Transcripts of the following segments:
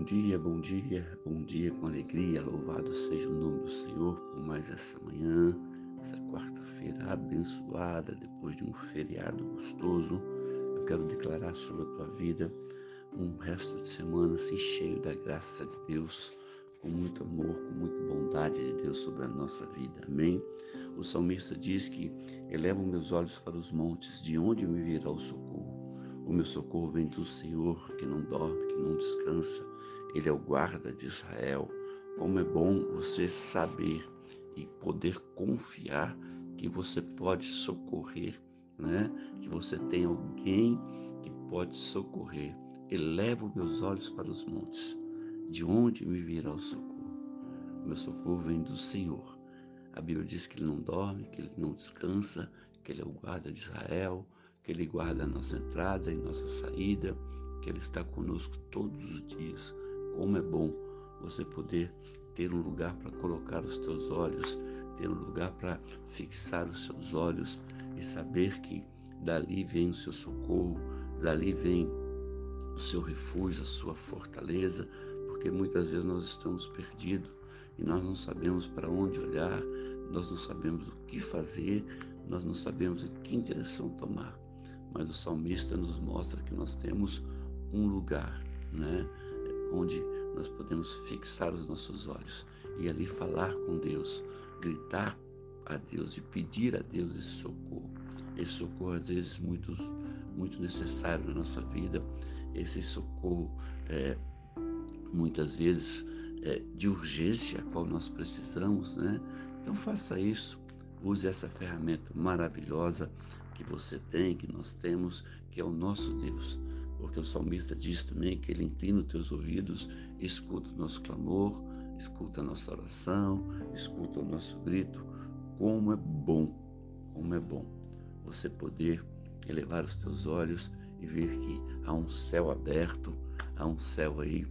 Bom dia, bom dia, bom dia com alegria. Louvado seja o nome do Senhor por mais essa manhã, essa quarta-feira abençoada, depois de um feriado gostoso. Eu quero declarar sobre a tua vida um resto de semana assim cheio da graça de Deus, com muito amor, com muita bondade de Deus sobre a nossa vida. Amém? O salmista diz que elevo meus olhos para os montes, de onde me virá o socorro. O meu socorro vem do Senhor, que não dorme, que não descansa. Ele é o guarda de Israel. Como é bom você saber e poder confiar que você pode socorrer, né? Que você tem alguém que pode socorrer. Elevo meus olhos para os montes. De onde me virá o socorro? Meu socorro vem do Senhor. A Bíblia diz que ele não dorme, que ele não descansa, que ele é o guarda de Israel que Ele guarda a nossa entrada e nossa saída, que Ele está conosco todos os dias. Como é bom você poder ter um lugar para colocar os teus olhos, ter um lugar para fixar os seus olhos e saber que dali vem o seu socorro, dali vem o seu refúgio, a sua fortaleza, porque muitas vezes nós estamos perdidos e nós não sabemos para onde olhar, nós não sabemos o que fazer, nós não sabemos em que direção tomar. Mas o salmista nos mostra que nós temos um lugar, né, onde nós podemos fixar os nossos olhos e ali falar com Deus, gritar a Deus e pedir a Deus esse socorro. Esse socorro às vezes muito muito necessário na nossa vida. Esse socorro é, muitas vezes é, de urgência a qual nós precisamos, né? Então faça isso, use essa ferramenta maravilhosa que você tem, que nós temos, que é o nosso Deus. Porque o salmista diz também que ele inclina os teus ouvidos, escuta o nosso clamor, escuta a nossa oração, escuta o nosso grito. Como é bom, como é bom você poder elevar os teus olhos e ver que há um céu aberto, há um céu aí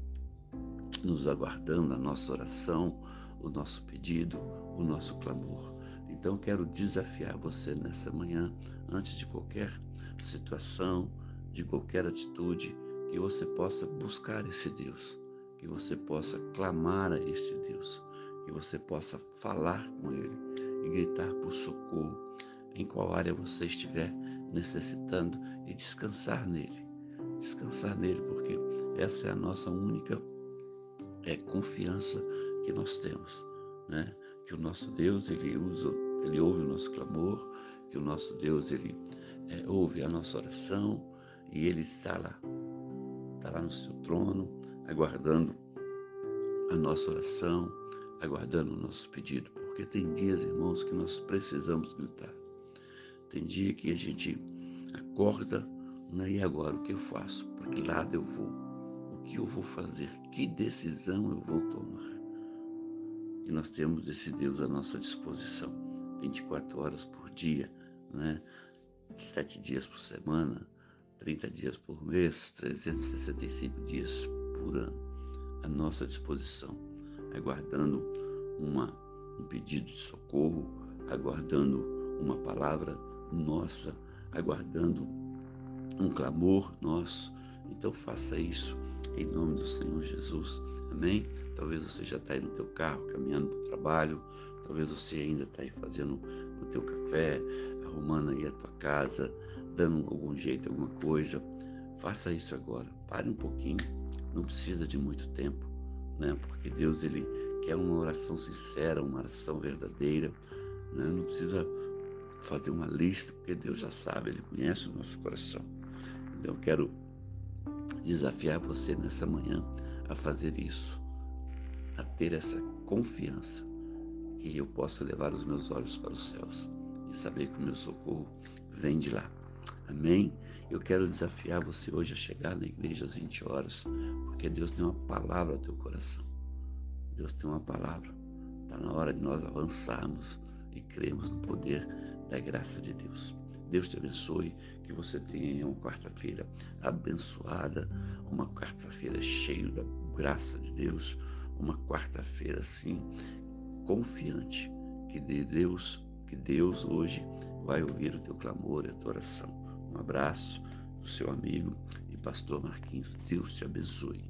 nos aguardando a nossa oração, o nosso pedido, o nosso clamor. Então quero desafiar você nessa manhã, antes de qualquer situação, de qualquer atitude, que você possa buscar esse Deus, que você possa clamar a esse Deus, que você possa falar com Ele e gritar por socorro em qual área você estiver necessitando e descansar nele. Descansar nele, porque essa é a nossa única é, confiança que nós temos, né? Que o nosso Deus ele usa ele ouve o nosso clamor, que o nosso Deus ele é, ouve a nossa oração e ele está lá, está lá no seu trono, aguardando a nossa oração, aguardando o nosso pedido, porque tem dias, irmãos, que nós precisamos gritar. Tem dia que a gente acorda, né, e agora o que eu faço? Para que lado eu vou? O que eu vou fazer? Que decisão eu vou tomar? E nós temos esse Deus à nossa disposição. 24 horas por dia, né? 7 dias por semana, 30 dias por mês, 365 dias por ano à nossa disposição, aguardando uma, um pedido de socorro, aguardando uma palavra nossa, aguardando um clamor nosso. Então faça isso em nome do Senhor Jesus. Amém? Talvez você já está aí no teu carro, caminhando para o trabalho, talvez você ainda está aí fazendo o teu café, arrumando aí a tua casa, dando algum jeito, alguma coisa. Faça isso agora. Pare um pouquinho. Não precisa de muito tempo, né? Porque Deus ele quer uma oração sincera, uma oração verdadeira. Né? Não precisa fazer uma lista, porque Deus já sabe, Ele conhece o nosso coração. Então eu quero desafiar você nessa manhã a fazer isso, a ter essa confiança que eu posso levar os meus olhos para os céus e saber que o meu socorro vem de lá. Amém? Eu quero desafiar você hoje a chegar na igreja às 20 horas, porque Deus tem uma palavra ao teu coração. Deus tem uma palavra. Está na hora de nós avançarmos e cremos no poder da graça de Deus. Deus te abençoe, que você tenha uma quarta-feira abençoada, uma quarta-feira cheia da graça de Deus, uma quarta-feira assim confiante que de Deus, que Deus hoje vai ouvir o teu clamor e a tua oração. Um abraço do seu amigo e pastor Marquinhos. Deus te abençoe.